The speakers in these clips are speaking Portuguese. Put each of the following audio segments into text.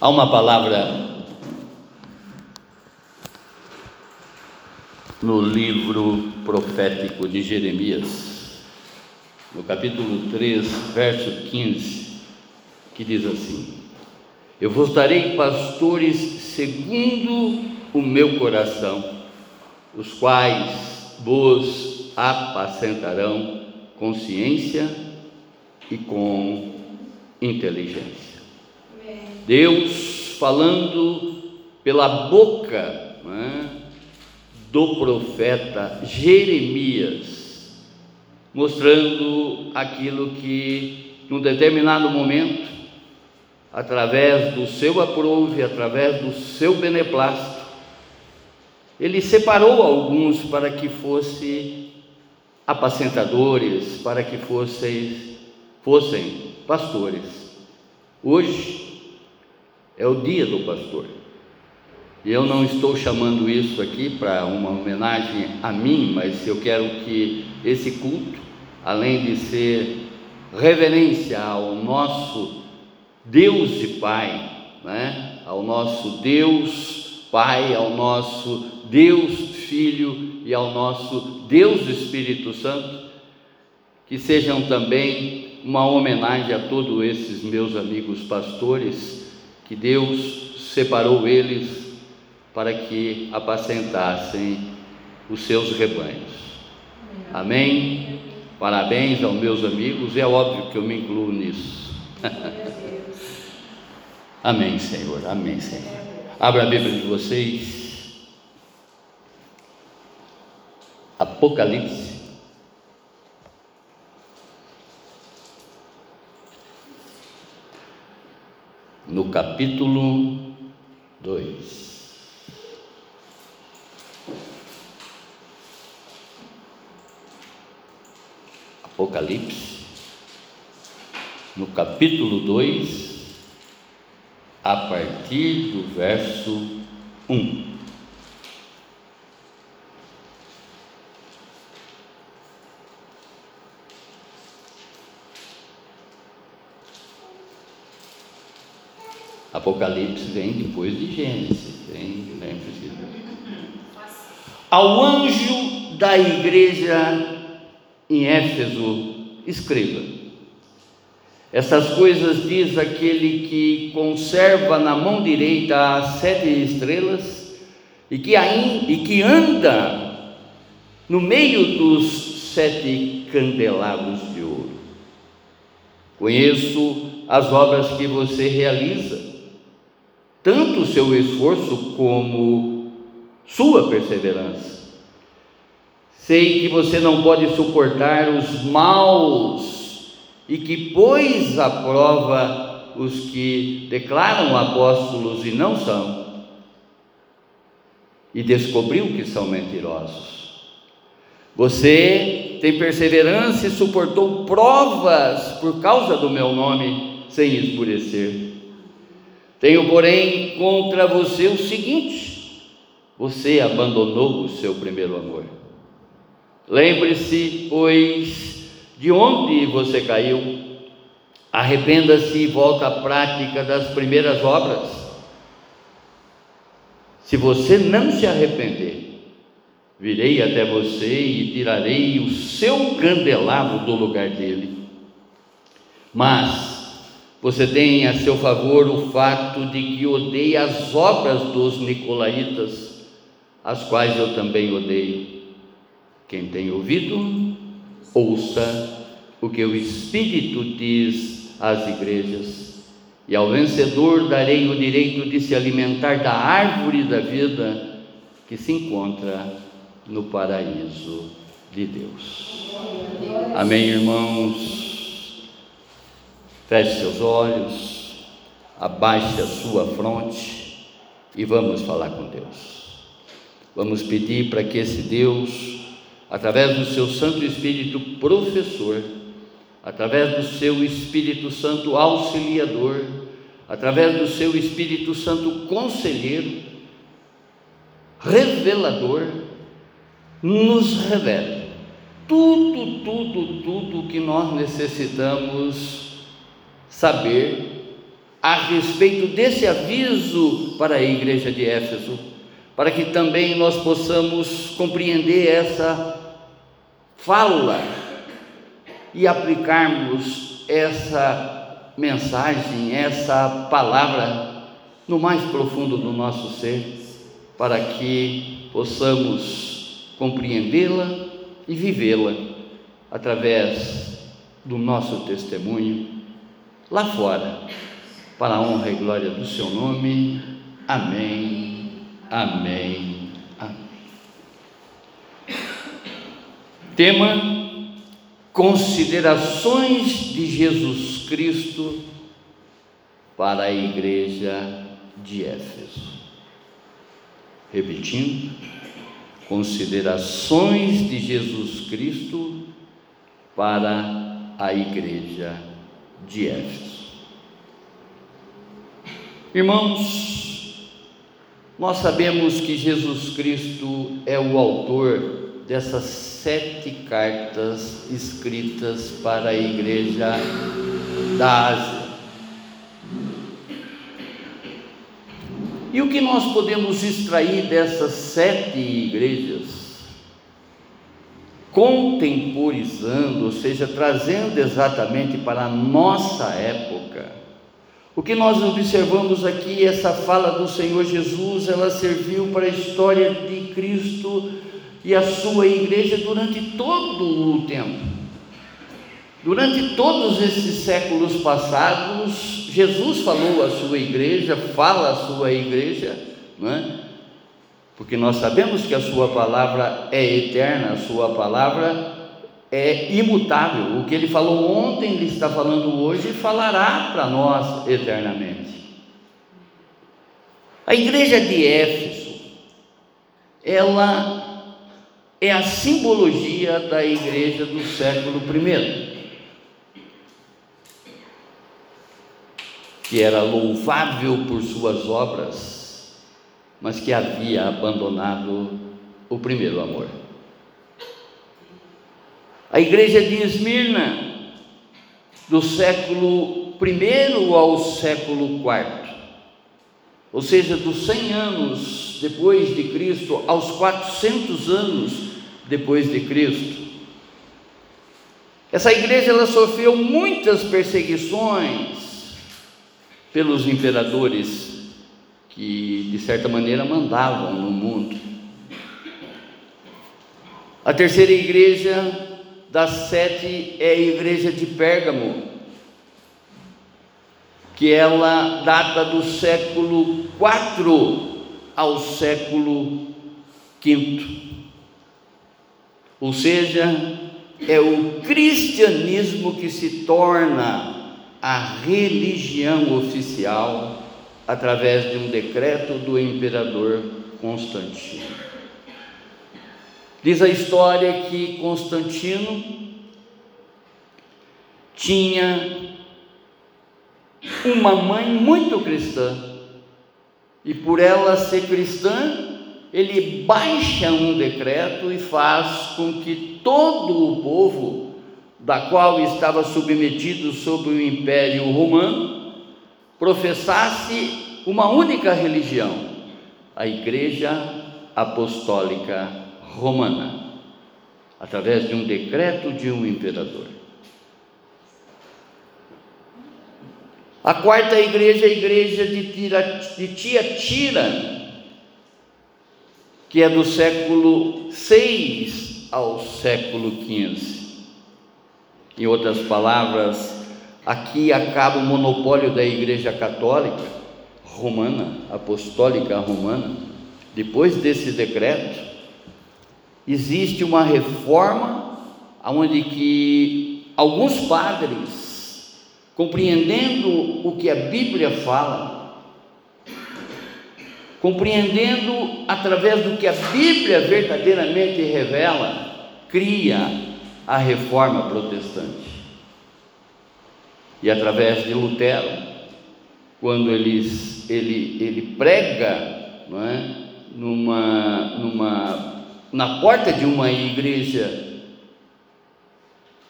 Há uma palavra no livro profético de Jeremias, no capítulo 3, verso 15, que diz assim: Eu vos darei pastores segundo o meu coração, os quais vos apacentarão com ciência e com inteligência. Deus falando pela boca é, do profeta Jeremias, mostrando aquilo que, num determinado momento, através do seu aprove, através do seu beneplácito, ele separou alguns para que fossem apacentadores, para que fossem, fossem pastores. Hoje é o dia do pastor. E eu não estou chamando isso aqui para uma homenagem a mim, mas eu quero que esse culto, além de ser reverência ao nosso Deus e Pai, né? ao nosso Deus Pai, ao nosso Deus Filho e ao nosso Deus Espírito Santo, que sejam também uma homenagem a todos esses meus amigos pastores que Deus separou eles para que apacentassem os seus rebanhos. Amém? Parabéns aos meus amigos, é óbvio que eu me incluo nisso. Amém, Senhor. Amém, Senhor. Abra a Bíblia de vocês. Apocalipse no capítulo 2. Apocalipse, no capítulo 2, a partir do verso 1. Apocalipse vem depois de Gênesis, vem, lembre-se. Ao anjo da igreja em Éfeso, escreva: Essas coisas diz aquele que conserva na mão direita as sete estrelas e que, ainda, e que anda no meio dos sete candelabros de ouro. Conheço as obras que você realiza seu esforço como sua perseverança. Sei que você não pode suportar os maus e que pôs à prova os que declaram apóstolos e não são, e descobriu que são mentirosos. Você tem perseverança e suportou provas por causa do meu nome, sem escurecer. Tenho, porém, contra você o seguinte: você abandonou o seu primeiro amor. Lembre-se, pois, de onde você caiu, arrependa-se e volta à prática das primeiras obras. Se você não se arrepender, virei até você e tirarei o seu candelabro do lugar dele. Mas, você tem a seu favor o fato de que odeia as obras dos nicolaítas, as quais eu também odeio. Quem tem ouvido, ouça o que o Espírito diz às igrejas. E ao vencedor darei o direito de se alimentar da árvore da vida que se encontra no paraíso de Deus. Amém, irmãos. Feche seus olhos, abaixe a sua fronte e vamos falar com Deus. Vamos pedir para que esse Deus, através do seu Santo Espírito professor, através do seu Espírito Santo auxiliador, através do seu Espírito Santo conselheiro, revelador, nos revele tudo, tudo, tudo que nós necessitamos saber a respeito desse aviso para a igreja de Éfeso, para que também nós possamos compreender essa fala e aplicarmos essa mensagem, essa palavra no mais profundo do nosso ser, para que possamos compreendê-la e vivê-la através do nosso testemunho lá fora, para a honra e glória do seu nome. Amém. Amém. Amém. Tema Considerações de Jesus Cristo para a igreja de Éfeso. Repetindo, considerações de Jesus Cristo para a igreja de Éfeso. Irmãos, nós sabemos que Jesus Cristo é o autor dessas sete cartas escritas para a igreja da Ásia. E o que nós podemos extrair dessas sete igrejas, contemporizando, ou seja, trazendo exatamente para a nossa época, o que nós observamos aqui, essa fala do Senhor Jesus, ela serviu para a história de Cristo e a sua igreja durante todo o tempo. Durante todos esses séculos passados, Jesus falou à sua igreja, fala à sua igreja, não é? Porque nós sabemos que a sua palavra é eterna, a sua palavra é imutável. O que ele falou ontem, ele está falando hoje e falará para nós eternamente. A igreja de Éfeso, ela é a simbologia da igreja do século I, que era louvável por suas obras, mas que havia abandonado o primeiro amor. A igreja de Esmirna, do século I ao século IV, ou seja, dos 100 anos depois de Cristo aos 400 anos depois de Cristo. Essa igreja ela sofreu muitas perseguições pelos imperadores que de certa maneira mandavam no mundo. A terceira igreja das sete é a igreja de Pérgamo, que ela data do século IV ao século V. Ou seja, é o cristianismo que se torna a religião oficial através de um decreto do imperador Constantino. Diz a história que Constantino tinha uma mãe muito cristã, e por ela ser cristã, ele baixa um decreto e faz com que todo o povo, da qual estava submetido sob o Império Romano, professasse uma única religião, a Igreja Apostólica Romana, através de um decreto de um imperador. A quarta igreja é a igreja de, Tira, de Tiatira, que é do século 6 ao século 15. Em outras palavras, aqui acaba o monopólio da Igreja Católica Romana, Apostólica Romana. Depois desse decreto, existe uma reforma onde que alguns padres, compreendendo o que a Bíblia fala, compreendendo através do que a Bíblia verdadeiramente revela, cria a reforma protestante. E através de Lutero, quando ele, ele, prega não é, numa, numa, na porta de uma igreja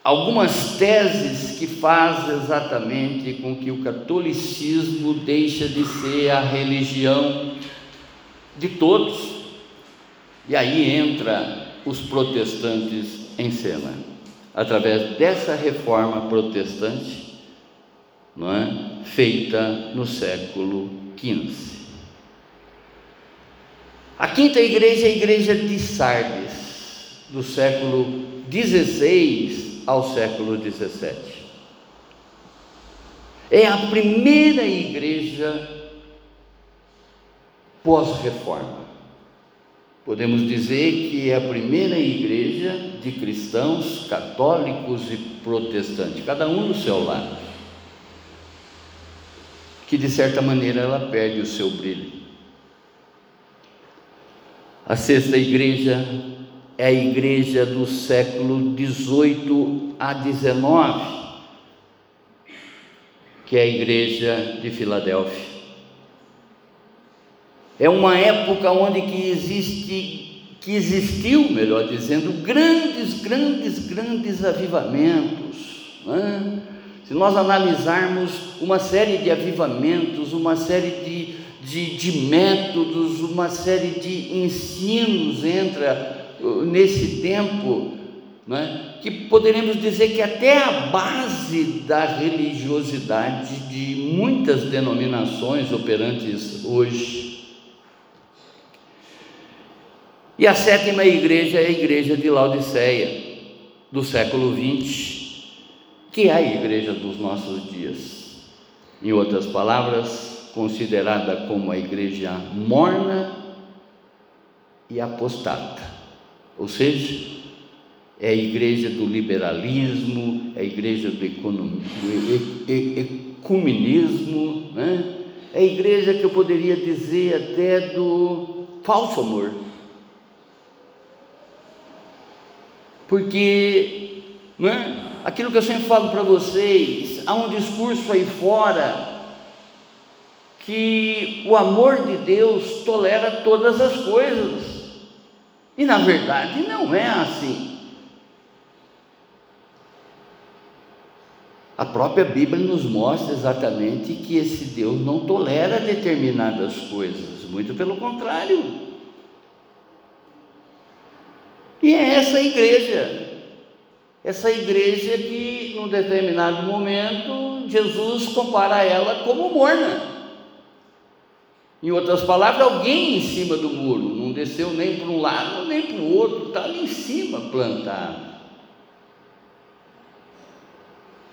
algumas teses que fazem exatamente com que o catolicismo deixe de ser a religião de todos. E aí entra os protestantes em cena. Através dessa reforma protestante, não é? feita no século XV. A quinta igreja é a igreja de Sardes, do século XVI ao século XVII. É a primeira igreja pós-reforma. Podemos dizer que é a primeira igreja de cristãos, católicos e protestantes, cada um no seu lado. Que de certa maneira ela perde o seu brilho. A sexta igreja é a igreja do século 18 a 19, que é a igreja de Filadélfia. É uma época onde que existe, que existiu, melhor dizendo, grandes, grandes, grandes avivamentos. Né? Se nós analisarmos uma série de avivamentos, uma série de de, de métodos, uma série de ensinos entra uh, nesse tempo, né, que poderemos dizer que até a base da religiosidade de muitas denominações operantes hoje. E a sétima igreja é a igreja de Laodiceia, do século XX, que é a igreja dos nossos dias. Em outras palavras, considerada como a igreja morna e apostata, ou seja, é a igreja do liberalismo, é a igreja do, economismo, do ecumenismo, né? é a igreja que eu poderia dizer até do falso amor. Porque, né? Aquilo que eu sempre falo para vocês, há um discurso aí fora que o amor de Deus tolera todas as coisas. E na verdade não é assim. A própria Bíblia nos mostra exatamente que esse Deus não tolera determinadas coisas, muito pelo contrário. E é essa igreja, essa igreja que, num determinado momento, Jesus compara ela como morna. Em outras palavras, alguém em cima do muro, não desceu nem para um lado nem para o outro, está ali em cima plantado.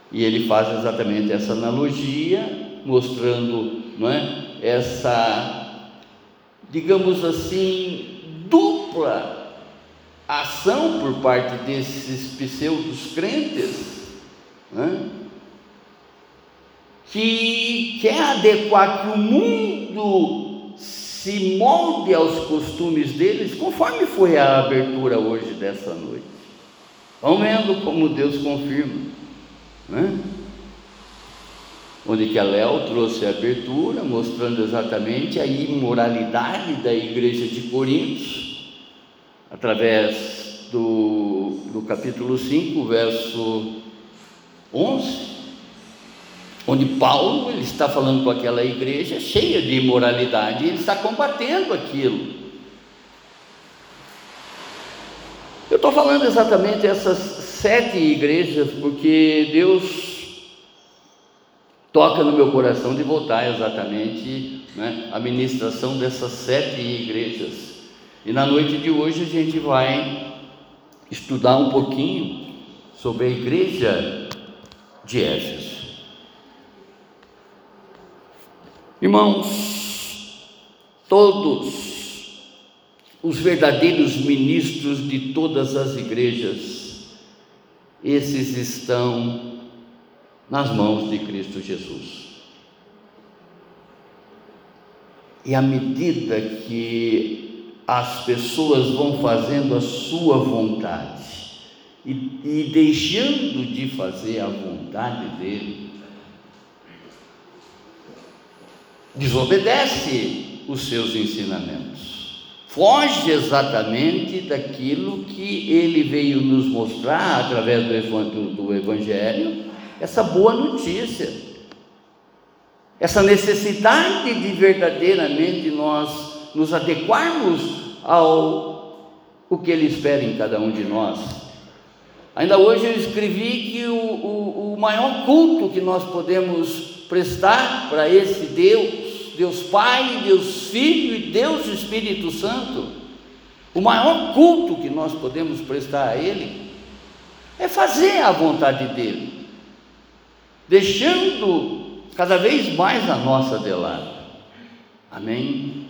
E ele faz exatamente essa analogia, mostrando não é, essa, digamos assim, dupla ação por parte desses pseudos crentes, né, que quer adequar que o mundo se molde aos costumes deles, conforme foi a abertura hoje dessa noite. Vamos vendo como Deus confirma. Né? Onde que a Léo trouxe a abertura, mostrando exatamente a imoralidade da igreja de Corinto, através do, do capítulo 5, verso 11 onde Paulo ele está falando com aquela igreja cheia de imoralidade, e ele está combatendo aquilo. Eu estou falando exatamente essas sete igrejas porque Deus toca no meu coração de voltar exatamente né, a ministração dessas sete igrejas. E na noite de hoje a gente vai estudar um pouquinho sobre a igreja de Éfeso. Irmãos, todos os verdadeiros ministros de todas as igrejas, esses estão nas mãos de Cristo Jesus. E à medida que as pessoas vão fazendo a sua vontade. E, e deixando de fazer a vontade dele, desobedece os seus ensinamentos, foge exatamente daquilo que ele veio nos mostrar através do, do Evangelho, essa boa notícia, essa necessidade de verdadeiramente nós nos adequarmos ao o que ele espera em cada um de nós. Ainda hoje eu escrevi que o, o, o maior culto que nós podemos prestar para esse Deus Deus Pai, Deus Filho e Deus Espírito Santo, o maior culto que nós podemos prestar a Ele é fazer a vontade dEle, deixando cada vez mais a nossa de lado. Amém?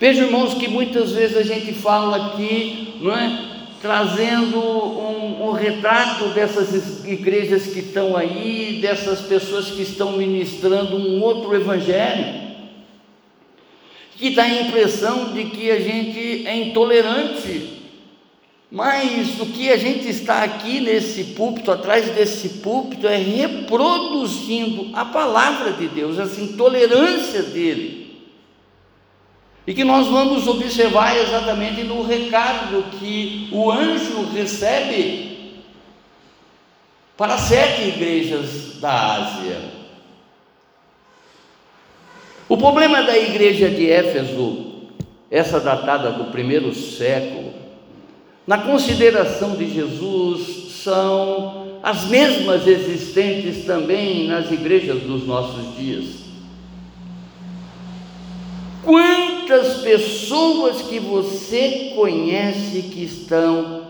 Veja, irmãos, que muitas vezes a gente fala aqui, não é? trazendo um, um, retrato dessas igrejas que estão aí, dessas pessoas que estão ministrando um outro evangelho, que dá a impressão de que a gente é intolerante. Mas o que a gente está aqui nesse púlpito, atrás desse púlpito, é reproduzindo a palavra de Deus, essa intolerância dele e que nós vamos observar exatamente no recado que o anjo recebe para sete igrejas da Ásia. O problema da igreja de Éfeso, essa datada do primeiro século, na consideração de Jesus, são as mesmas existentes também nas igrejas dos nossos dias. Quantas pessoas que você conhece que estão,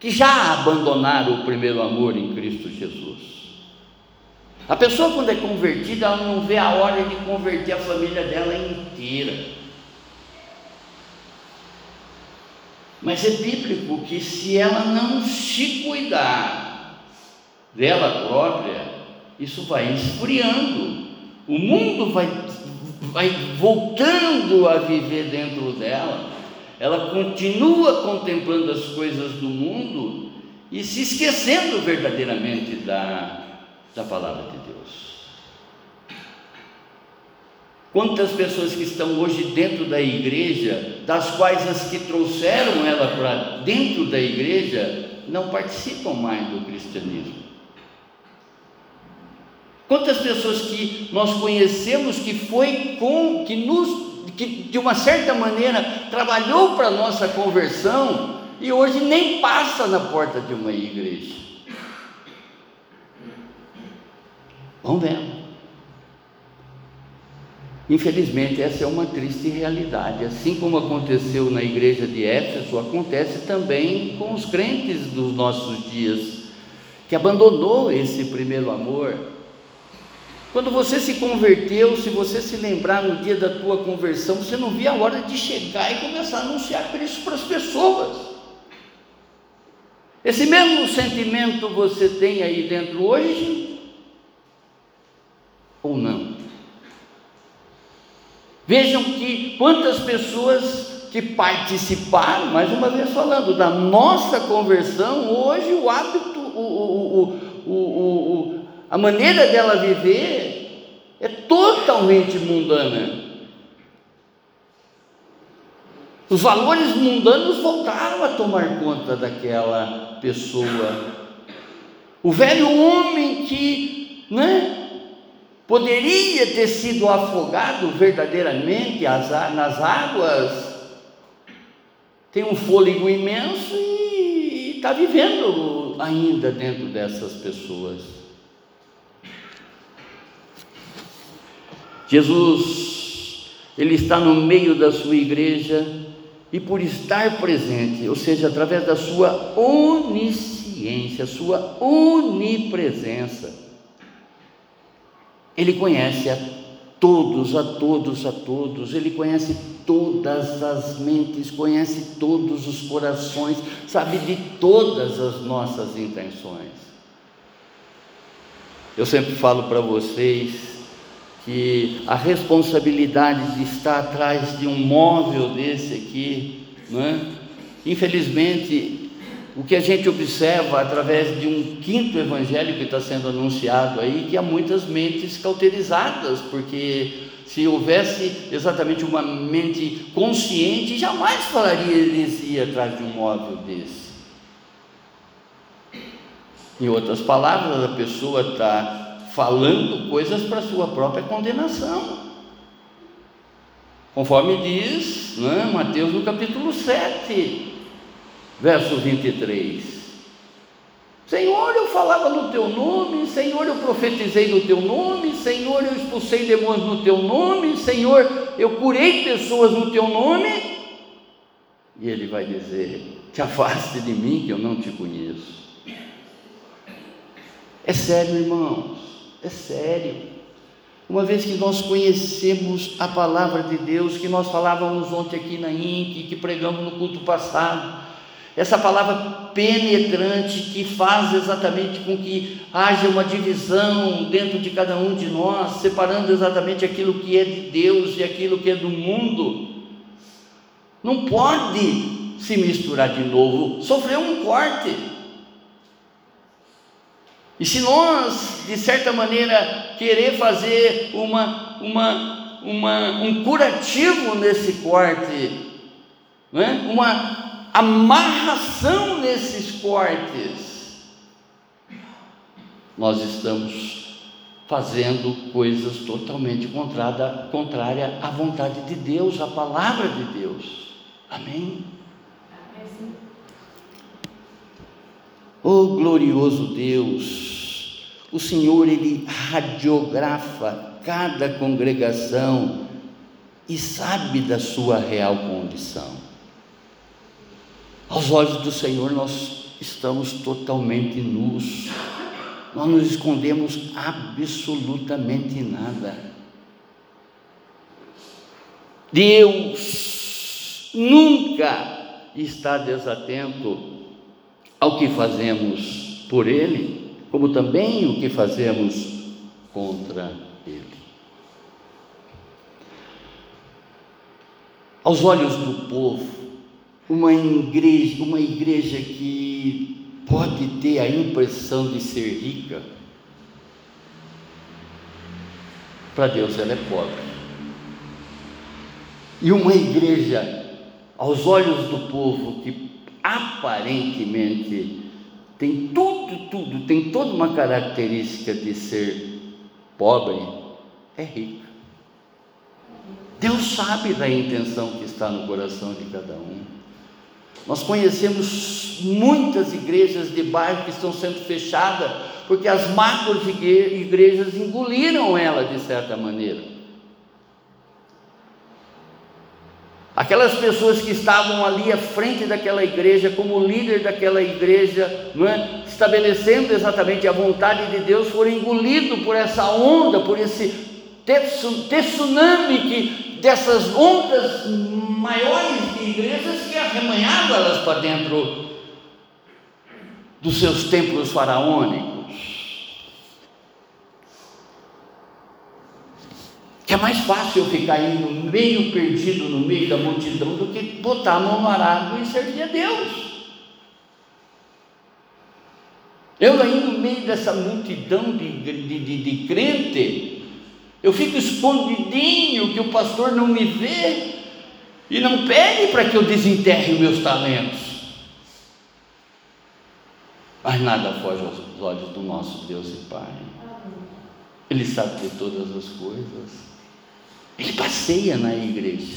que já abandonaram o primeiro amor em Cristo Jesus? A pessoa, quando é convertida, ela não vê a hora de converter a família dela inteira. Mas é bíblico que se ela não se cuidar dela própria, isso vai esfriando. O mundo vai vai voltando a viver dentro dela, ela continua contemplando as coisas do mundo e se esquecendo verdadeiramente da, da palavra de Deus. Quantas pessoas que estão hoje dentro da igreja, das quais as que trouxeram ela para dentro da igreja, não participam mais do cristianismo. Quantas pessoas que nós conhecemos que foi com, que nos, que de uma certa maneira trabalhou para nossa conversão e hoje nem passa na porta de uma igreja. Vamos ver. Infelizmente, essa é uma triste realidade. Assim como aconteceu na igreja de Éfeso, acontece também com os crentes dos nossos dias, que abandonou esse primeiro amor quando você se converteu, se você se lembrar no dia da tua conversão, você não via a hora de chegar e começar a anunciar Cristo para as pessoas. Esse mesmo sentimento você tem aí dentro hoje? Ou não? Vejam que quantas pessoas que participaram, mais uma vez falando, da nossa conversão, hoje o hábito, o, o, o, o a maneira dela viver é totalmente mundana. Os valores mundanos voltaram a tomar conta daquela pessoa. O velho homem que, né, poderia ter sido afogado verdadeiramente nas águas, tem um fôlego imenso e está vivendo ainda dentro dessas pessoas. Jesus, Ele está no meio da sua igreja e por estar presente, ou seja, através da sua onisciência, sua onipresença, Ele conhece a todos, a todos, a todos, Ele conhece todas as mentes, conhece todos os corações, sabe de todas as nossas intenções. Eu sempre falo para vocês, que a responsabilidade de estar atrás de um móvel desse aqui, não é? infelizmente, o que a gente observa através de um quinto evangelho que está sendo anunciado aí, que há muitas mentes cauterizadas, porque se houvesse exatamente uma mente consciente, jamais falaria heresia atrás de um móvel desse. Em outras palavras, a pessoa está falando coisas para sua própria condenação. Conforme diz né, Mateus no capítulo 7, verso 23. Senhor, eu falava no teu nome, Senhor, eu profetizei no teu nome, Senhor, eu expulsei demônios no teu nome, Senhor, eu curei pessoas no teu nome. E ele vai dizer: Te afaste de mim, que eu não te conheço. É sério, irmãos, é sério. Uma vez que nós conhecemos a palavra de Deus, que nós falávamos ontem aqui na INC, que pregamos no culto passado, essa palavra penetrante que faz exatamente com que haja uma divisão dentro de cada um de nós, separando exatamente aquilo que é de Deus e aquilo que é do mundo. Não pode se misturar de novo, sofreu um corte. E se nós, de certa maneira, querer fazer uma, uma, uma, um curativo nesse corte, né? uma amarração nesses cortes, nós estamos fazendo coisas totalmente contrária, contrária à vontade de Deus, à palavra de Deus. Amém? Oh glorioso Deus, o Senhor ele radiografa cada congregação e sabe da sua real condição. Aos olhos do Senhor nós estamos totalmente nus, nós nos escondemos absolutamente nada. Deus nunca está desatento ao que fazemos por Ele, como também o que fazemos contra Ele. Aos olhos do povo, uma igreja, uma igreja que pode ter a impressão de ser rica, para Deus ela é pobre. E uma igreja, aos olhos do povo, que aparentemente tem tudo, tudo, tem toda uma característica de ser pobre, é rica. Deus sabe da intenção que está no coração de cada um. Nós conhecemos muitas igrejas de bairro que estão sendo fechadas porque as macros igrejas engoliram ela de certa maneira. Aquelas pessoas que estavam ali à frente daquela igreja, como líder daquela igreja, é? estabelecendo exatamente a vontade de Deus, foram engolidos por essa onda, por esse tsunami que, dessas ondas maiores de igrejas que arremanharam elas para dentro dos seus templos faraônicos. Que é mais fácil eu ficar indo meio perdido no meio da multidão do que botar a mão no arado e servir a Deus. Eu aí no meio dessa multidão de, de, de, de crente, eu fico escondidinho que o pastor não me vê, e não pede para que eu desenterre os meus talentos. Mas nada foge aos olhos do nosso Deus e Pai. Ele sabe de todas as coisas. Ele passeia na igreja.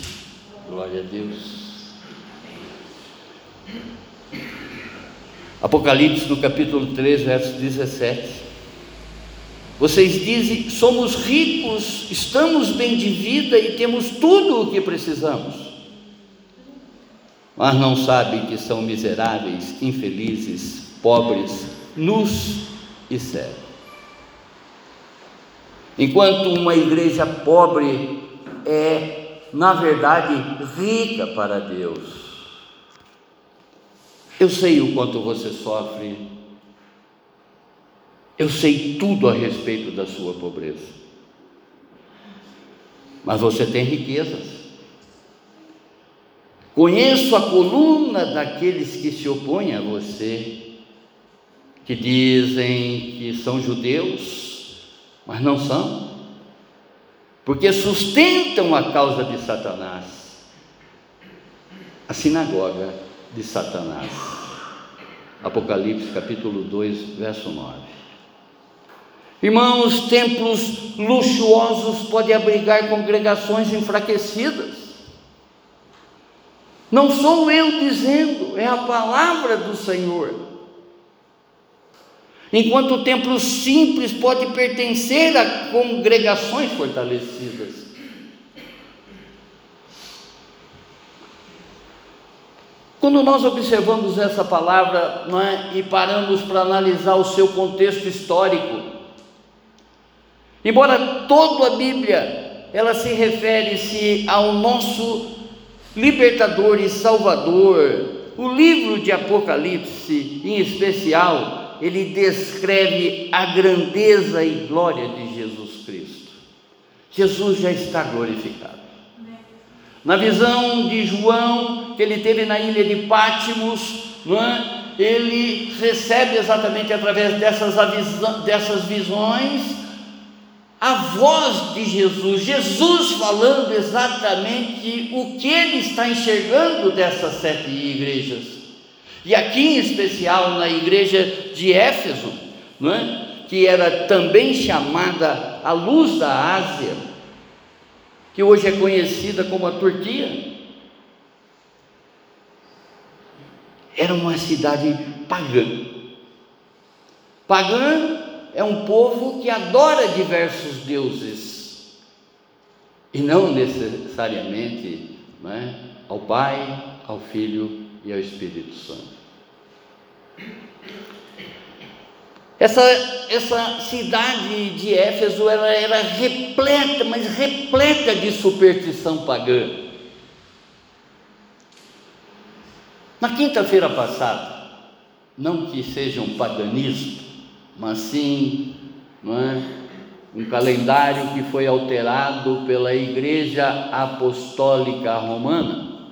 Glória a Deus. Apocalipse no capítulo 3, verso 17. Vocês dizem: somos ricos, estamos bem de vida e temos tudo o que precisamos mas não sabem que são miseráveis, infelizes, pobres, nus e cegos. Enquanto uma igreja pobre é, na verdade, rica para Deus. Eu sei o quanto você sofre, eu sei tudo a respeito da sua pobreza, mas você tem riquezas. Conheço a coluna daqueles que se opõem a você, que dizem que são judeus, mas não são, porque sustentam a causa de Satanás, a sinagoga de Satanás. Apocalipse capítulo 2, verso 9. Irmãos, templos luxuosos podem abrigar congregações enfraquecidas. Não sou eu dizendo, é a palavra do Senhor. Enquanto o templo simples pode pertencer a congregações fortalecidas. Quando nós observamos essa palavra é, e paramos para analisar o seu contexto histórico, embora toda a Bíblia ela se refere-se ao nosso libertador e salvador. O livro de Apocalipse, em especial, ele descreve a grandeza e glória de Jesus Cristo. Jesus já está glorificado. Na visão de João, que ele teve na ilha de Pátimos, é? ele recebe exatamente através dessas, dessas visões a voz de Jesus, Jesus falando exatamente o que ele está enxergando dessas sete igrejas. E aqui em especial na igreja de Éfeso, não é? que era também chamada a luz da Ásia, que hoje é conhecida como a Turquia. Era uma cidade pagã. Pagã é um povo que adora diversos deuses e não necessariamente né, ao Pai, ao Filho e ao Espírito Santo. Essa, essa cidade de Éfeso ela era repleta, mas repleta de superstição pagã. Na quinta-feira passada, não que seja um paganismo, mas sim é, um calendário que foi alterado pela Igreja Apostólica Romana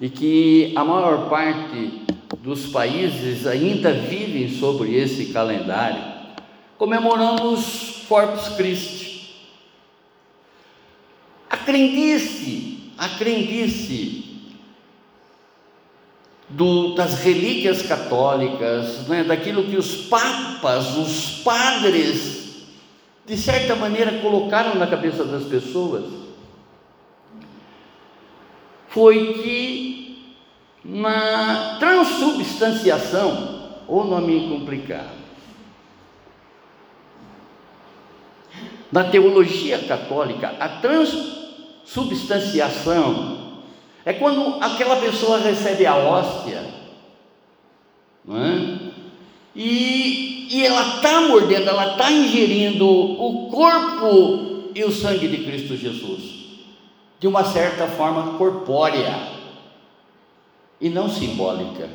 e que a maior parte dos países ainda vivem sobre esse calendário. Comemoramos Corpus Christi. A crendice, a crendice do, das relíquias católicas, né, daquilo que os papas, os padres, de certa maneira colocaram na cabeça das pessoas, foi que na transubstanciação, ou nome complicado, na teologia católica, a transubstanciação é quando aquela pessoa recebe a hóstia, não é? E, e ela está mordendo, ela está ingerindo o corpo e o sangue de Cristo Jesus, de uma certa forma corpórea e não simbólica.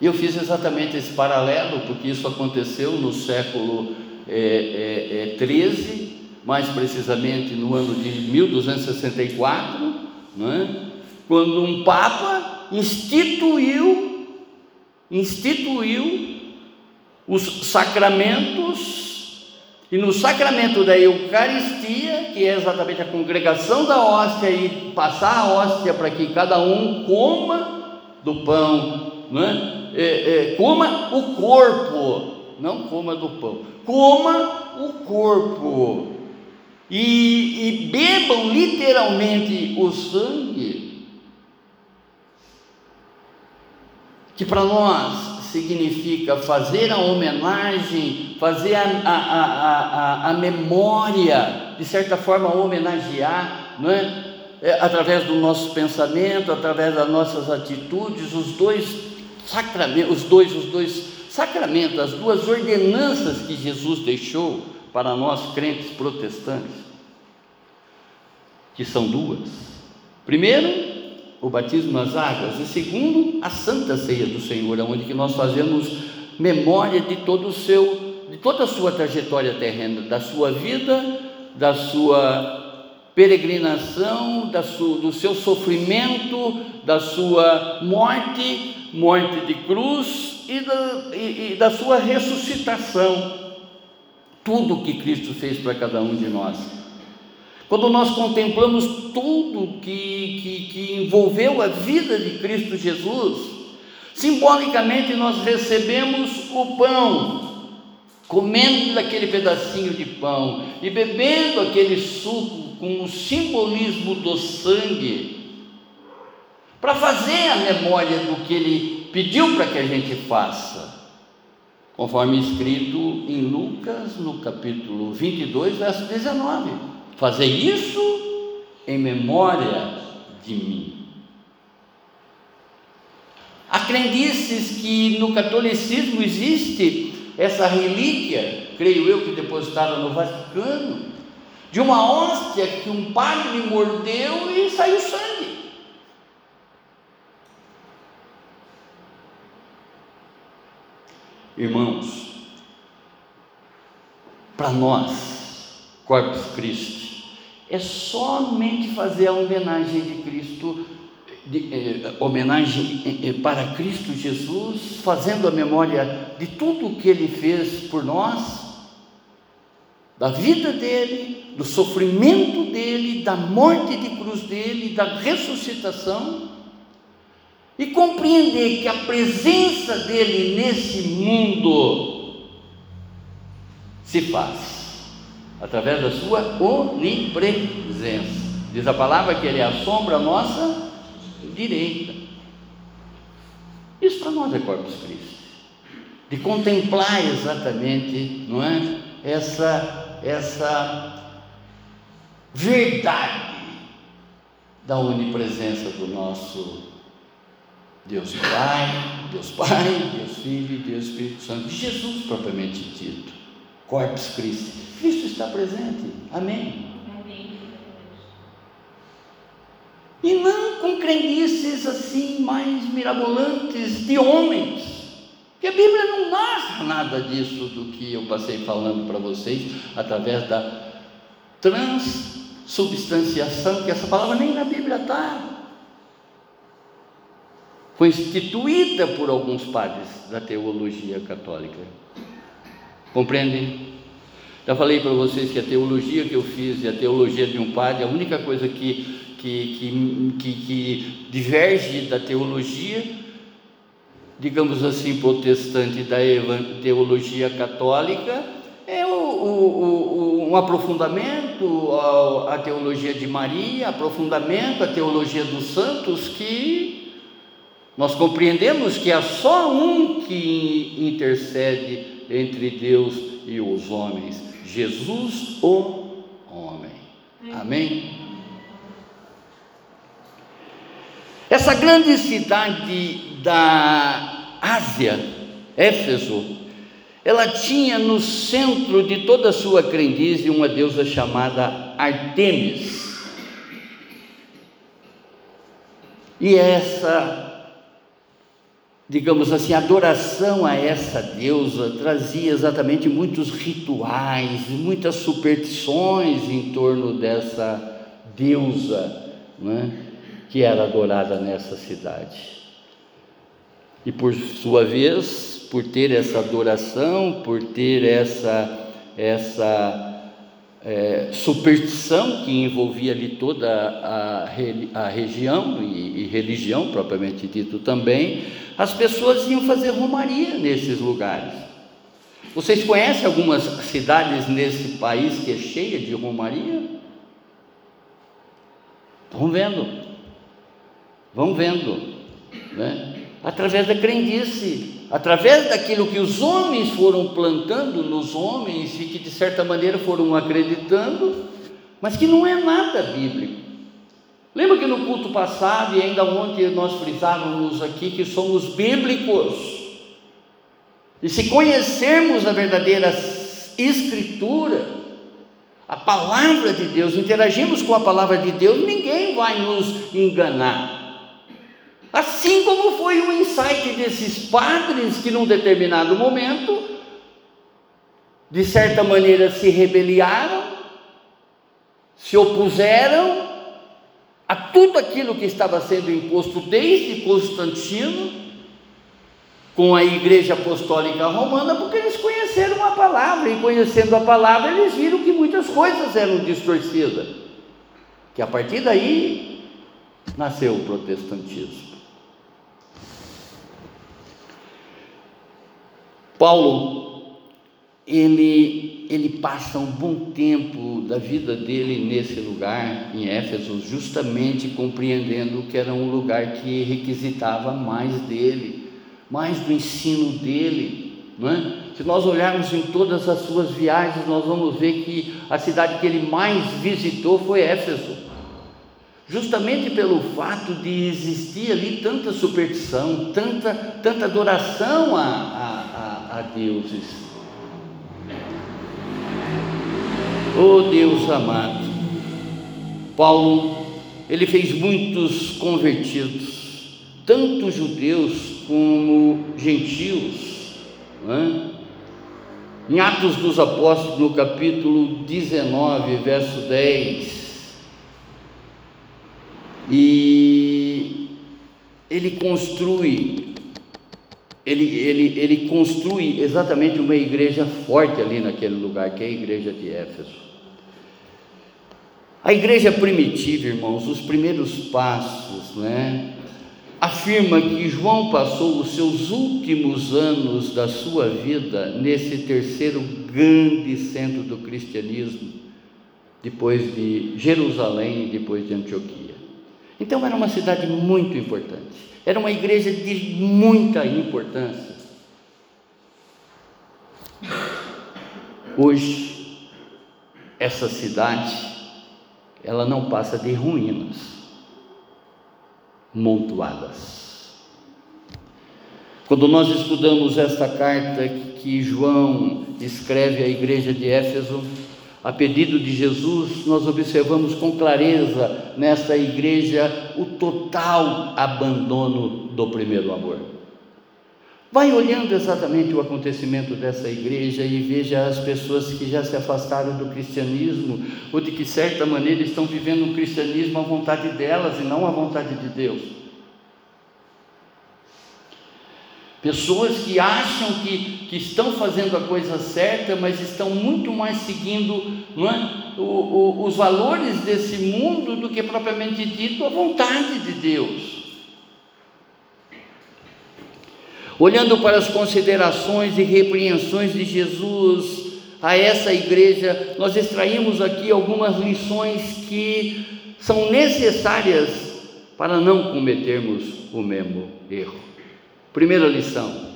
E eu fiz exatamente esse paralelo, porque isso aconteceu no século é, é, é, 13 mais precisamente no ano de 1264, é? quando um Papa instituiu, instituiu os sacramentos, e no sacramento da Eucaristia, que é exatamente a congregação da hóstia, e passar a hóstia para que cada um coma do pão, não é? É, é, coma o corpo, não coma do pão, coma o corpo e, e bebam literalmente o sangue, que para nós significa fazer a homenagem, fazer a, a, a, a, memória, de certa forma homenagear, não é? é? através do nosso pensamento, através das nossas atitudes, os dois sacramentos, os dois, os dois sacramentos, as duas ordenanças que Jesus deixou para nós crentes protestantes, que são duas. Primeiro, o batismo nas águas, e segundo, a santa ceia do Senhor, onde que nós fazemos memória de todo o seu, de toda a sua trajetória terrena, da sua vida, da sua peregrinação, da sua, do seu sofrimento, da sua morte, morte de cruz e da, e, e da sua ressuscitação. Tudo que Cristo fez para cada um de nós. Quando nós contemplamos tudo que, que, que envolveu a vida de Cristo Jesus, simbolicamente nós recebemos o pão, comendo aquele pedacinho de pão e bebendo aquele suco com o simbolismo do sangue, para fazer a memória do que ele pediu para que a gente faça conforme escrito em Lucas, no capítulo 22, verso 19. Fazer isso em memória de mim. Há crendices que no catolicismo existe essa relíquia, creio eu que depositada no Vaticano, de uma hóstia que um padre mordeu e saiu sangue. Irmãos, para nós, Corpus Christi, é somente fazer a homenagem de Cristo, de, eh, homenagem eh, eh, para Cristo Jesus, fazendo a memória de tudo o que Ele fez por nós, da vida dele, do sofrimento dele, da morte de cruz dele, da ressuscitação e compreender que a presença dele nesse mundo se faz através da sua onipresença. Diz a palavra que ele é a sombra nossa direita. Isso para nós é Corpus Christi. De contemplar exatamente, não é? Essa, essa verdade da onipresença do nosso Deus Pai, Deus Pai, Deus Filho e Deus Espírito Santo. Jesus propriamente dito. Corpus Christi. Cristo está presente. Amém. E não com crendices assim mais mirabolantes de homens. Porque a Bíblia não narra nada disso do que eu passei falando para vocês através da transubstanciação, que essa palavra nem na Bíblia está foi instituída por alguns padres da teologia católica. Compreendem? Já falei para vocês que a teologia que eu fiz e a teologia de um padre, a única coisa que, que, que, que, diverge da teologia, digamos assim, protestante da teologia católica, é o, o, o, um aprofundamento à, teologia de Maria, aprofundamento à teologia dos santos que nós compreendemos que há só um que intercede entre Deus e os homens: Jesus, o homem. Amém? Essa grande cidade da Ásia, Éfeso, ela tinha no centro de toda a sua crendice uma deusa chamada Artemis. E essa digamos assim, adoração a essa deusa trazia exatamente muitos rituais, muitas superstições em torno dessa deusa né, que era adorada nessa cidade. E por sua vez, por ter essa adoração, por ter essa, essa é, superstição que envolvia ali toda a, a região e, e, religião propriamente dito também, as pessoas iam fazer romaria nesses lugares. Vocês conhecem algumas cidades nesse país que é cheia de romaria? Vão vendo, vão vendo, né? através da crendice, através daquilo que os homens foram plantando nos homens e que de certa maneira foram acreditando, mas que não é nada bíblico. Lembra que no culto passado e ainda ontem nós frisávamos aqui que somos bíblicos. E se conhecermos a verdadeira escritura, a palavra de Deus, interagimos com a palavra de Deus, ninguém vai nos enganar. Assim como foi o insight desses padres que, num determinado momento, de certa maneira se rebeliaram, se se opuseram a tudo aquilo que estava sendo imposto desde Constantino com a Igreja Apostólica Romana, porque eles conheceram a palavra, e conhecendo a palavra, eles viram que muitas coisas eram distorcidas. Que a partir daí nasceu o protestantismo. Paulo, ele, ele passa um bom tempo da vida dele nesse lugar, em Éfeso, justamente compreendendo que era um lugar que requisitava mais dele mais do ensino dele, não é? Se nós olharmos em todas as suas viagens, nós vamos ver que a cidade que ele mais visitou foi Éfeso. Justamente pelo fato de existir ali tanta superstição, tanta, tanta adoração a, a, a, a deuses. Oh Deus amado, Paulo, ele fez muitos convertidos, tanto judeus como gentios. É? Em Atos dos Apóstolos, no capítulo 19, verso 10, e ele construi, ele, ele, ele construi exatamente uma igreja forte ali naquele lugar, que é a igreja de Éfeso. A igreja primitiva, irmãos, os primeiros passos, né? afirma que João passou os seus últimos anos da sua vida nesse terceiro grande centro do cristianismo, depois de Jerusalém e depois de Antioquia. Então era uma cidade muito importante, era uma igreja de muita importância. Hoje, essa cidade, ela não passa de ruínas montuadas. Quando nós estudamos esta carta que João escreve à igreja de Éfeso, a pedido de Jesus, nós observamos com clareza nesta igreja o total abandono do primeiro amor. Vai olhando exatamente o acontecimento dessa igreja e veja as pessoas que já se afastaram do cristianismo, ou de que certa maneira estão vivendo um cristianismo à vontade delas e não à vontade de Deus. Pessoas que acham que, que estão fazendo a coisa certa, mas estão muito mais seguindo é, o, o, os valores desse mundo do que propriamente dito a vontade de Deus. Olhando para as considerações e repreensões de Jesus a essa igreja, nós extraímos aqui algumas lições que são necessárias para não cometermos o mesmo erro. Primeira lição: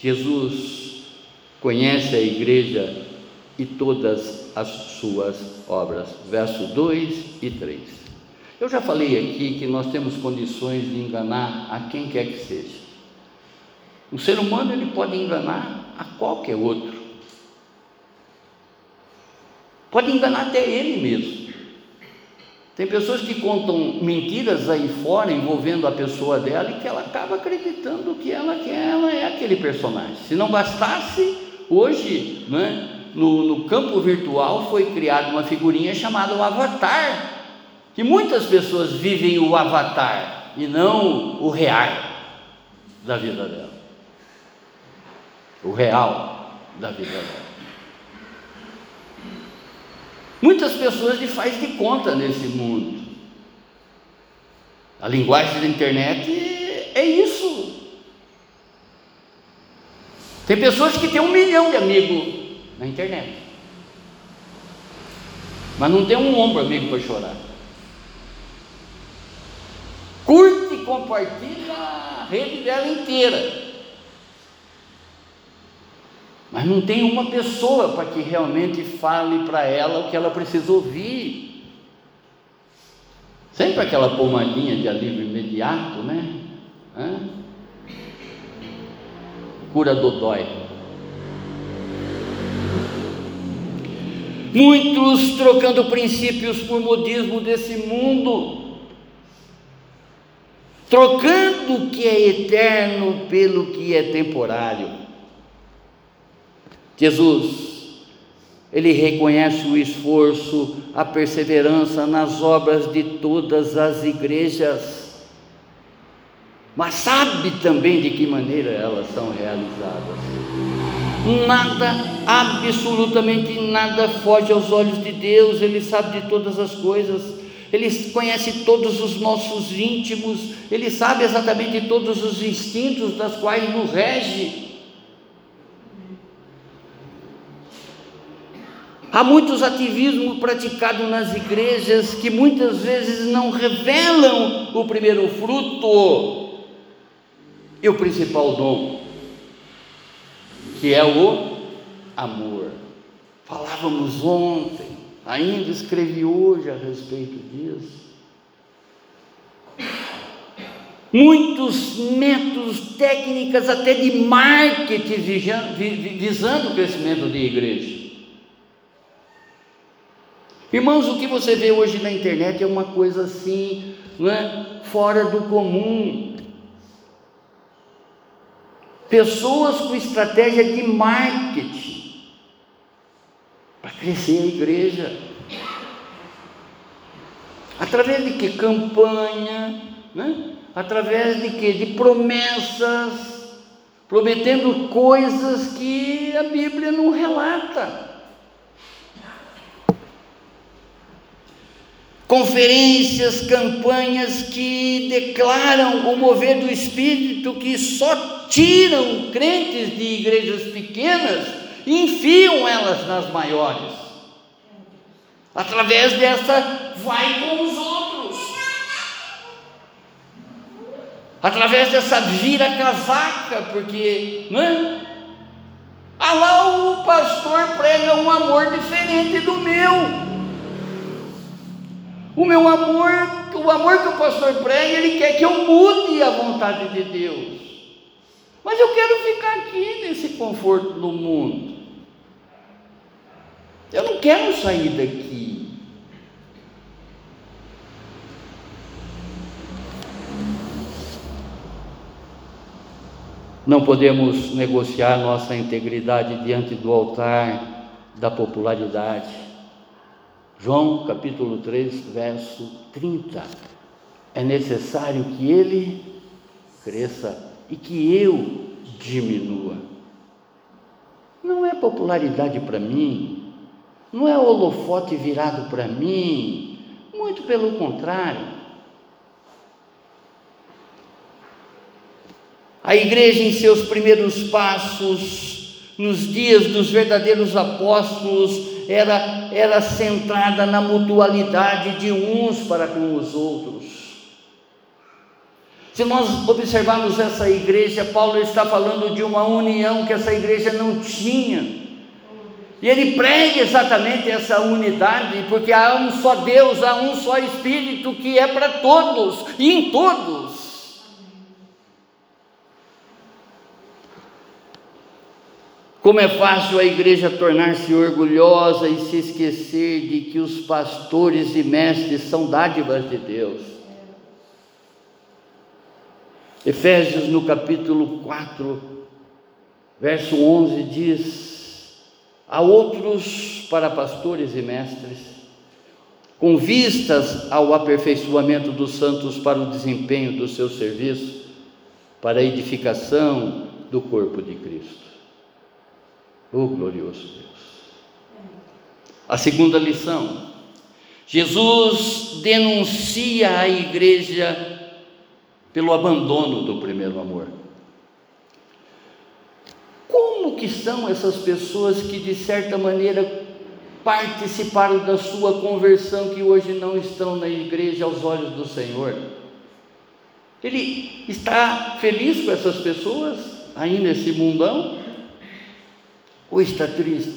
Jesus conhece a igreja e todas as suas obras. Verso 2 e 3. Eu já falei aqui que nós temos condições de enganar a quem quer que seja. O ser humano ele pode enganar a qualquer outro. Pode enganar até ele mesmo. Tem pessoas que contam mentiras aí fora envolvendo a pessoa dela e que ela acaba acreditando que ela, que ela é aquele personagem. Se não bastasse, hoje, né, no, no campo virtual foi criada uma figurinha chamada o avatar, que muitas pessoas vivem o avatar e não o real da vida dela o real da vida. Muitas pessoas de faz de conta nesse mundo. A linguagem da internet é isso. Tem pessoas que têm um milhão de amigos na internet, mas não tem um ombro amigo para chorar. Curte e compartilha a rede dela inteira não tem uma pessoa para que realmente fale para ela o que ela precisa ouvir. Sempre aquela pomadinha de alívio imediato, né? Hã? Cura do dói. Muitos trocando princípios por modismo desse mundo, trocando o que é eterno pelo que é temporário. Jesus ele reconhece o esforço, a perseverança nas obras de todas as igrejas, mas sabe também de que maneira elas são realizadas. Nada, absolutamente nada foge aos olhos de Deus, Ele sabe de todas as coisas, Ele conhece todos os nossos íntimos, Ele sabe exatamente todos os instintos das quais nos rege. Há muitos ativismos praticados nas igrejas que muitas vezes não revelam o primeiro fruto e o principal dom, que é o amor. Falávamos ontem, ainda escrevi hoje a respeito disso. Muitos métodos, técnicas até de marketing visando o crescimento de igreja. Irmãos, o que você vê hoje na internet é uma coisa assim, não é? fora do comum. Pessoas com estratégia de marketing para crescer a igreja. Através de que? Campanha, né? através de que? De promessas, prometendo coisas que a Bíblia não relata. Conferências, campanhas que declaram o mover do Espírito, que só tiram crentes de igrejas pequenas e enfiam elas nas maiores. Através dessa, vai com os outros. Através dessa vira-casaca, porque, não é? Ah lá o pastor prega um amor diferente do meu. O meu amor, o amor que o pastor prega, ele quer que eu mude a vontade de Deus. Mas eu quero ficar aqui nesse conforto do mundo. Eu não quero sair daqui. Não podemos negociar nossa integridade diante do altar da popularidade. João capítulo 3, verso 30. É necessário que ele cresça e que eu diminua. Não é popularidade para mim, não é holofote virado para mim, muito pelo contrário. A igreja, em seus primeiros passos, nos dias dos verdadeiros apóstolos, era, era centrada na mutualidade de uns para com os outros. Se nós observarmos essa igreja, Paulo está falando de uma união que essa igreja não tinha. E ele prega exatamente essa unidade, porque há um só Deus, há um só Espírito que é para todos e em todos. Como é fácil a igreja tornar-se orgulhosa e se esquecer de que os pastores e mestres são dádivas de Deus. Efésios no capítulo 4, verso 11 diz: Há outros para pastores e mestres, com vistas ao aperfeiçoamento dos santos para o desempenho do seu serviço, para a edificação do corpo de Cristo. Oh, glorioso Deus. A segunda lição. Jesus denuncia a igreja pelo abandono do primeiro amor. Como que são essas pessoas que de certa maneira participaram da sua conversão que hoje não estão na igreja aos olhos do Senhor? Ele está feliz com essas pessoas aí nesse mundão? Ou está triste?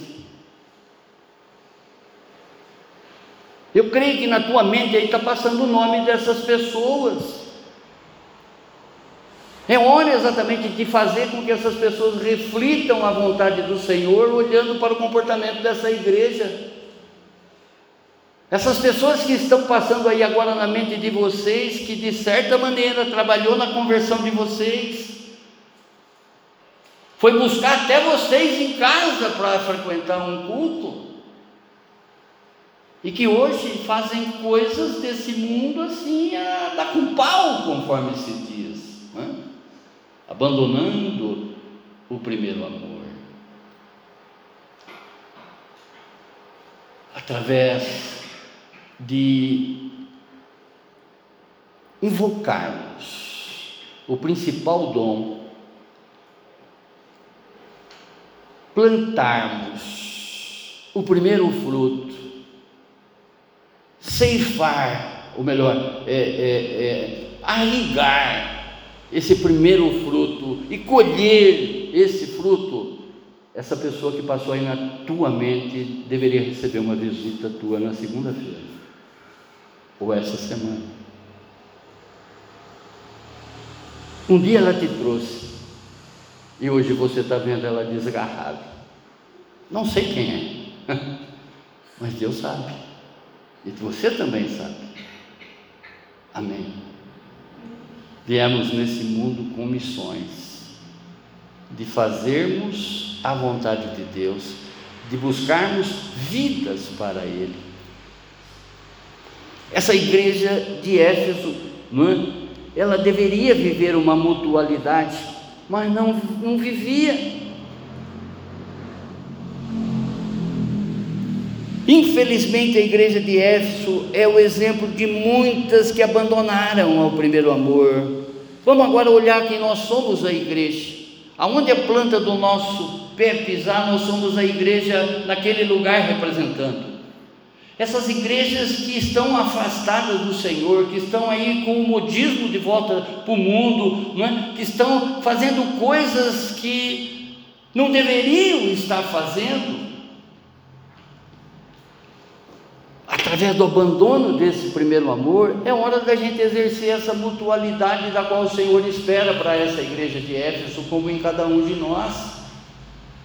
Eu creio que na tua mente aí está passando o nome dessas pessoas. É hora exatamente de fazer com que essas pessoas reflitam a vontade do Senhor, olhando para o comportamento dessa igreja. Essas pessoas que estão passando aí agora na mente de vocês, que de certa maneira trabalhou na conversão de vocês, foi buscar até vocês em casa para frequentar um culto. e que hoje fazem coisas desse mundo assim a dar com pau, conforme se diz, é? abandonando o primeiro amor. Através de invocarmos o principal dom, plantarmos o primeiro fruto, ceifar, ou melhor, é, é, é, arligar esse primeiro fruto e colher esse fruto, essa pessoa que passou aí na tua mente deveria receber uma visita tua na segunda-feira, ou essa semana. Um dia ela te trouxe, e hoje você está vendo ela desgarrada. Não sei quem é, mas Deus sabe. E você também sabe. Amém. Viemos nesse mundo com missões de fazermos a vontade de Deus, de buscarmos vidas para Ele. Essa igreja de Éfeso, não é? ela deveria viver uma mutualidade, mas não, não vivia. Infelizmente, a igreja de Éfeso é o exemplo de muitas que abandonaram o primeiro amor. Vamos agora olhar quem nós somos a igreja. Aonde a planta do nosso pé pisar, nós somos a igreja naquele lugar representando. Essas igrejas que estão afastadas do Senhor, que estão aí com o modismo de volta para o mundo, é? que estão fazendo coisas que não deveriam estar fazendo, através do abandono desse primeiro amor, é hora da gente exercer essa mutualidade da qual o Senhor espera para essa igreja de Éfeso, como em cada um de nós,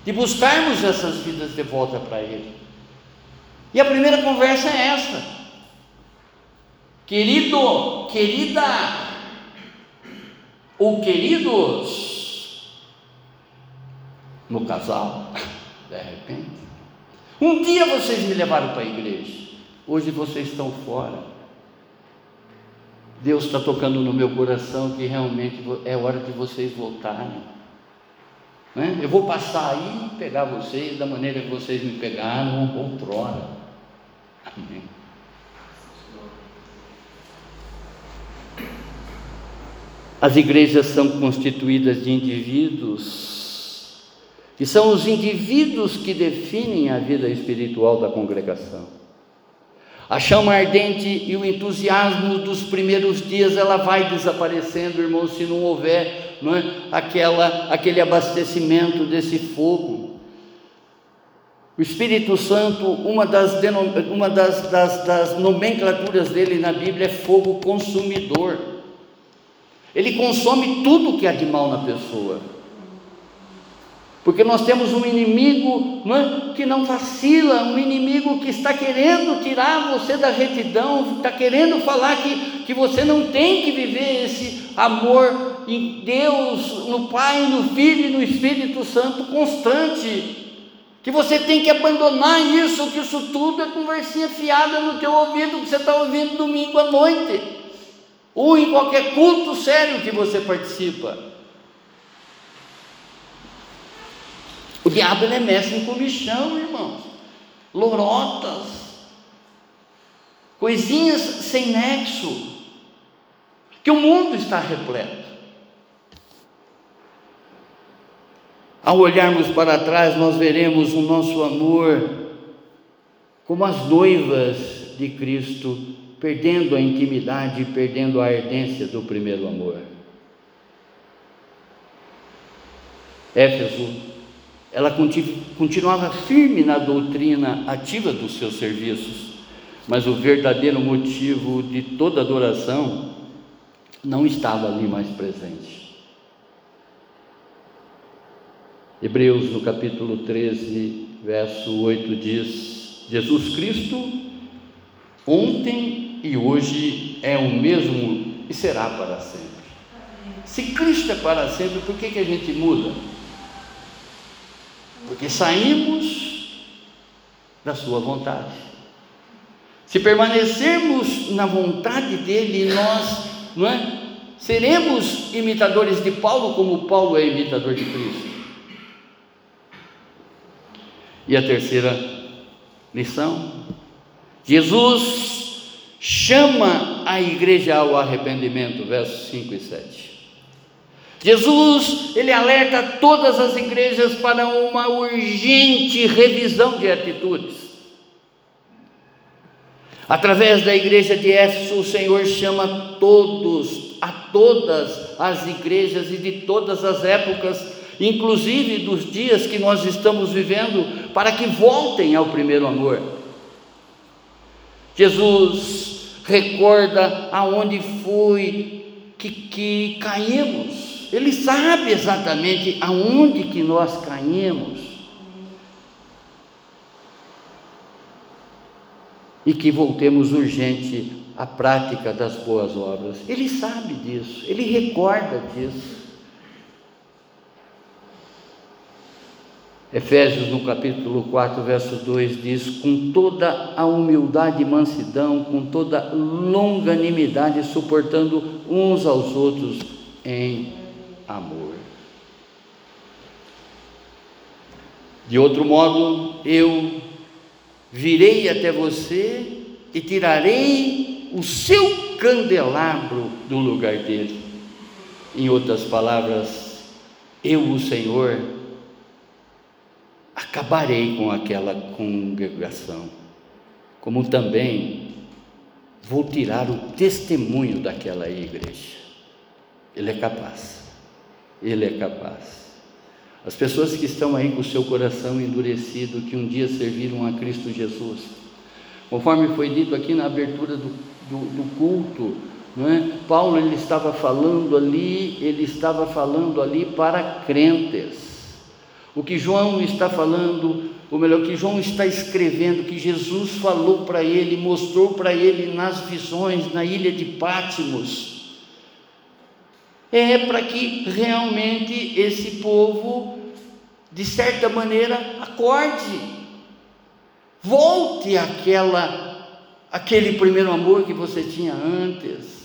de buscarmos essas vidas de volta para Ele. E a primeira conversa é esta, querido, querida, ou queridos, no casal, de repente, um dia vocês me levaram para a igreja. Hoje vocês estão fora. Deus está tocando no meu coração que realmente é hora de vocês voltarem. Né? Eu vou passar aí e pegar vocês da maneira que vocês me pegaram outrora. Amém. As igrejas são constituídas de indivíduos, que são os indivíduos que definem a vida espiritual da congregação. A chama ardente e o entusiasmo dos primeiros dias ela vai desaparecendo, irmão, se não houver não é? Aquela, aquele abastecimento desse fogo. O Espírito Santo, uma das, uma das, das, das nomenclaturas dele na Bíblia é fogo consumidor. Ele consome tudo que há de mal na pessoa. Porque nós temos um inimigo não é? que não vacila, um inimigo que está querendo tirar você da retidão, está querendo falar que, que você não tem que viver esse amor em Deus, no Pai, no Filho e no Espírito Santo constante. Que você tem que abandonar isso, que isso tudo é conversinha fiada no teu ouvido que você está ouvindo domingo à noite, ou em qualquer culto sério que você participa. O diabo ele é mestre em comichão, irmãos. Lorotas, coisinhas sem nexo, que o mundo está repleto. Ao olharmos para trás, nós veremos o nosso amor como as noivas de Cristo, perdendo a intimidade, perdendo a ardência do primeiro amor. Éfeso ela continuava firme na doutrina ativa dos seus serviços, mas o verdadeiro motivo de toda adoração não estava ali mais presente. Hebreus, no capítulo 13, verso 8, diz: Jesus Cristo, ontem e hoje é o mesmo e será para sempre. Se Cristo é para sempre, por que, que a gente muda? porque saímos da Sua vontade. Se permanecermos na vontade dele, nós, não é? Seremos imitadores de Paulo, como Paulo é imitador de Cristo. E a terceira lição: Jesus chama a igreja ao arrependimento, versos 5 e 7. Jesus, ele alerta todas as igrejas para uma urgente revisão de atitudes. Através da igreja de Éfeso, o Senhor chama todos, a todas as igrejas e de todas as épocas, inclusive dos dias que nós estamos vivendo, para que voltem ao primeiro amor. Jesus recorda aonde foi que, que caímos, Ele sabe exatamente aonde que nós caímos. e que voltemos urgente à prática das boas obras. Ele sabe disso, ele recorda disso. Efésios no capítulo 4, verso 2 diz: Com toda a humildade e mansidão, com toda longanimidade, suportando uns aos outros em amor. De outro modo, eu virei até você e tirarei o seu candelabro do lugar dele. Em outras palavras, eu, o Senhor, acabarei com aquela congregação, como também vou tirar o testemunho daquela igreja. Ele é capaz, ele é capaz. As pessoas que estão aí com o seu coração endurecido, que um dia serviram a Cristo Jesus, conforme foi dito aqui na abertura do, do, do culto, é? Paulo ele estava falando ali, ele estava falando ali para crentes. O que João está falando, ou melhor, que João está escrevendo, que Jesus falou para ele, mostrou para ele nas visões na ilha de Pátimos, é para que realmente esse povo, de certa maneira, acorde, volte àquela, aquele primeiro amor que você tinha antes.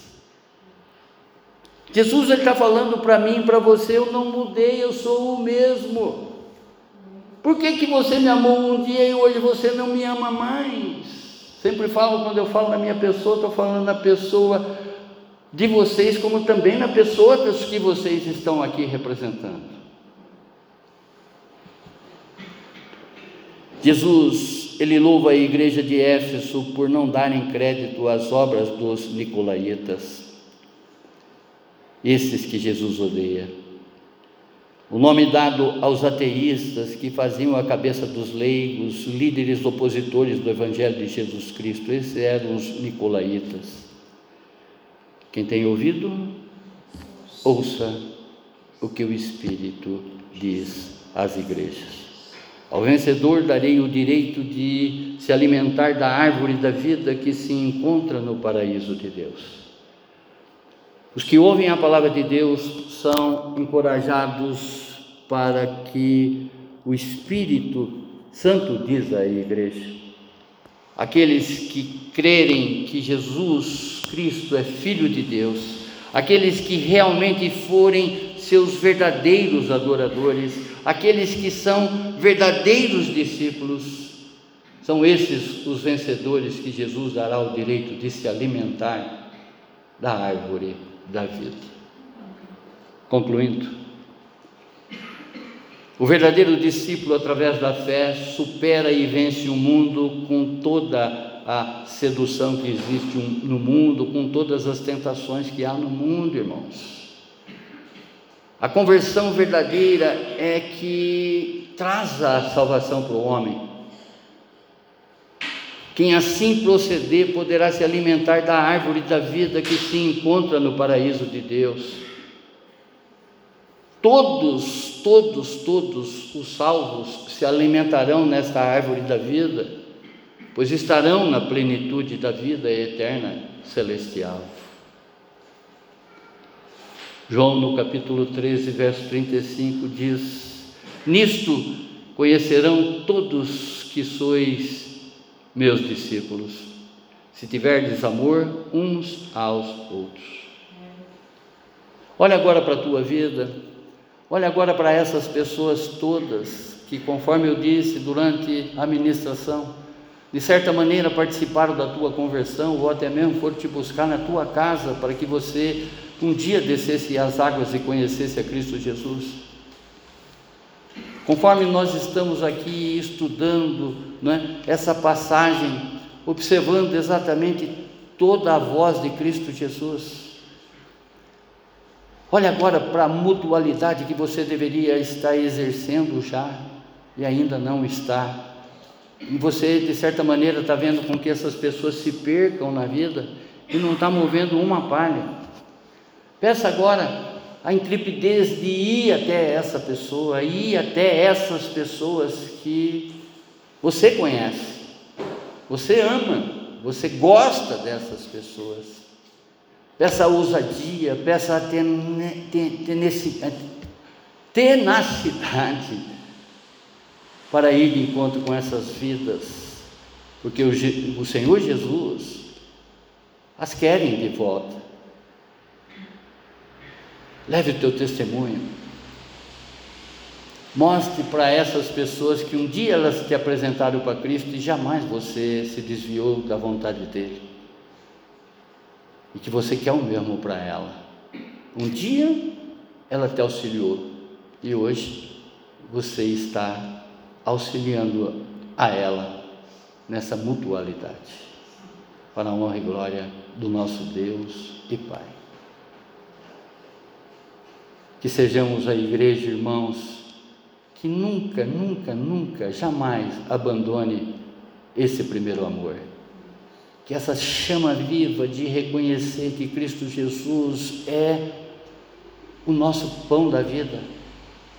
Jesus está falando para mim para você: eu não mudei, eu sou o mesmo. Por que, que você me amou um dia e hoje você não me ama mais? Sempre falo, quando eu falo na minha pessoa, estou falando na pessoa de vocês, como também na pessoa das que vocês estão aqui representando. Jesus, ele louva a igreja de Éfeso por não darem crédito às obras dos nicolaítas, esses que Jesus odeia. O nome dado aos ateístas que faziam a cabeça dos leigos, líderes opositores do Evangelho de Jesus Cristo, esses eram os nicolaítas. Quem tem ouvido, ouça o que o Espírito diz às igrejas. Ao vencedor darei o direito de se alimentar da árvore da vida que se encontra no paraíso de Deus. Os que ouvem a palavra de Deus são encorajados para que o Espírito Santo diz à igreja. Aqueles que crerem que Jesus Cristo é Filho de Deus, aqueles que realmente forem seus verdadeiros adoradores, aqueles que são verdadeiros discípulos, são esses os vencedores que Jesus dará o direito de se alimentar da árvore da vida. Concluindo, o verdadeiro discípulo, através da fé, supera e vence o mundo com toda a sedução que existe no mundo, com todas as tentações que há no mundo, irmãos. A conversão verdadeira é que traz a salvação para o homem. Quem assim proceder poderá se alimentar da árvore da vida que se encontra no paraíso de Deus. Todos, todos, todos os salvos se alimentarão nesta árvore da vida, pois estarão na plenitude da vida eterna celestial. João, no capítulo 13, verso 35, diz: Nisto conhecerão todos que sois meus discípulos, se tiverdes amor uns aos outros. Olha agora para a tua vida, olha agora para essas pessoas todas que, conforme eu disse durante a ministração, de certa maneira participaram da tua conversão ou até mesmo foram te buscar na tua casa para que você um dia descesse as águas e conhecesse a Cristo Jesus. Conforme nós estamos aqui estudando né, essa passagem, observando exatamente toda a voz de Cristo Jesus, olha agora para a mutualidade que você deveria estar exercendo já e ainda não está. E você, de certa maneira, está vendo com que essas pessoas se percam na vida e não está movendo uma palha. Peça agora a intrepidez de ir até essa pessoa, ir até essas pessoas que você conhece, você ama, você gosta dessas pessoas. Peça ousadia, peça tenacidade para ir de encontro com essas vidas, porque o, Senhor Jesus as querem de volta. Leve o teu testemunho. Mostre para essas pessoas que um dia elas te apresentaram para Cristo e jamais você se desviou da vontade dele. E que você quer o mesmo para ela. Um dia ela te auxiliou e hoje você está auxiliando a ela nessa mutualidade. Para a honra e glória do nosso Deus e Pai. Que sejamos a igreja, irmãos, que nunca, nunca, nunca, jamais abandone esse primeiro amor. Que essa chama viva de reconhecer que Cristo Jesus é o nosso pão da vida,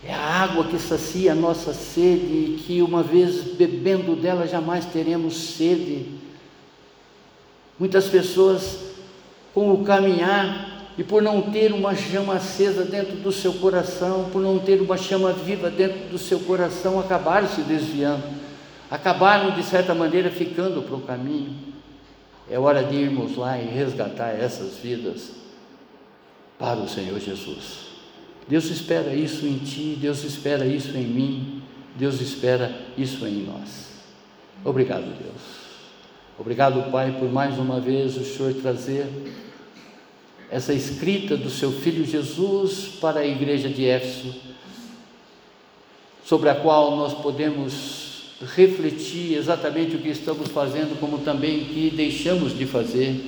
é a água que sacia a nossa sede e que uma vez bebendo dela jamais teremos sede. Muitas pessoas, com o caminhar, e por não ter uma chama acesa dentro do seu coração, por não ter uma chama viva dentro do seu coração, acabaram se desviando, acabaram de certa maneira ficando para o caminho. É hora de irmos lá e resgatar essas vidas para o Senhor Jesus. Deus espera isso em ti, Deus espera isso em mim, Deus espera isso em nós. Obrigado, Deus. Obrigado, Pai, por mais uma vez o Senhor trazer essa escrita do seu filho Jesus para a igreja de Éfeso, sobre a qual nós podemos refletir exatamente o que estamos fazendo, como também o que deixamos de fazer,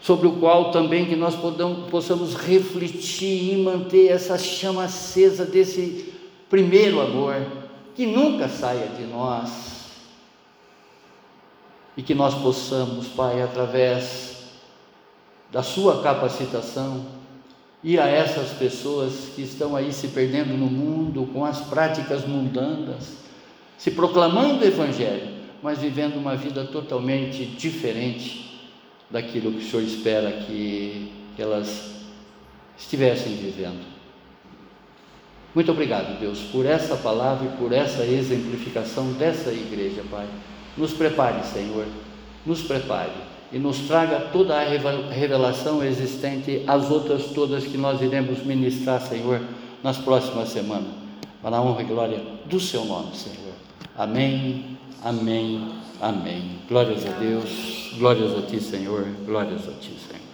sobre o qual também que nós possamos refletir e manter essa chama acesa desse primeiro amor, que nunca saia de nós, e que nós possamos, Pai, através da sua capacitação e a essas pessoas que estão aí se perdendo no mundo com as práticas mundanas, se proclamando o Evangelho, mas vivendo uma vida totalmente diferente daquilo que o Senhor espera que elas estivessem vivendo. Muito obrigado, Deus, por essa palavra e por essa exemplificação dessa igreja, Pai. Nos prepare, Senhor, nos prepare e nos traga toda a revelação existente, as outras todas que nós iremos ministrar, Senhor, nas próximas semanas, para a honra e glória do Seu nome, Senhor. Amém, amém, amém. Glórias a Deus, glórias a Ti, Senhor, glórias a Ti, Senhor.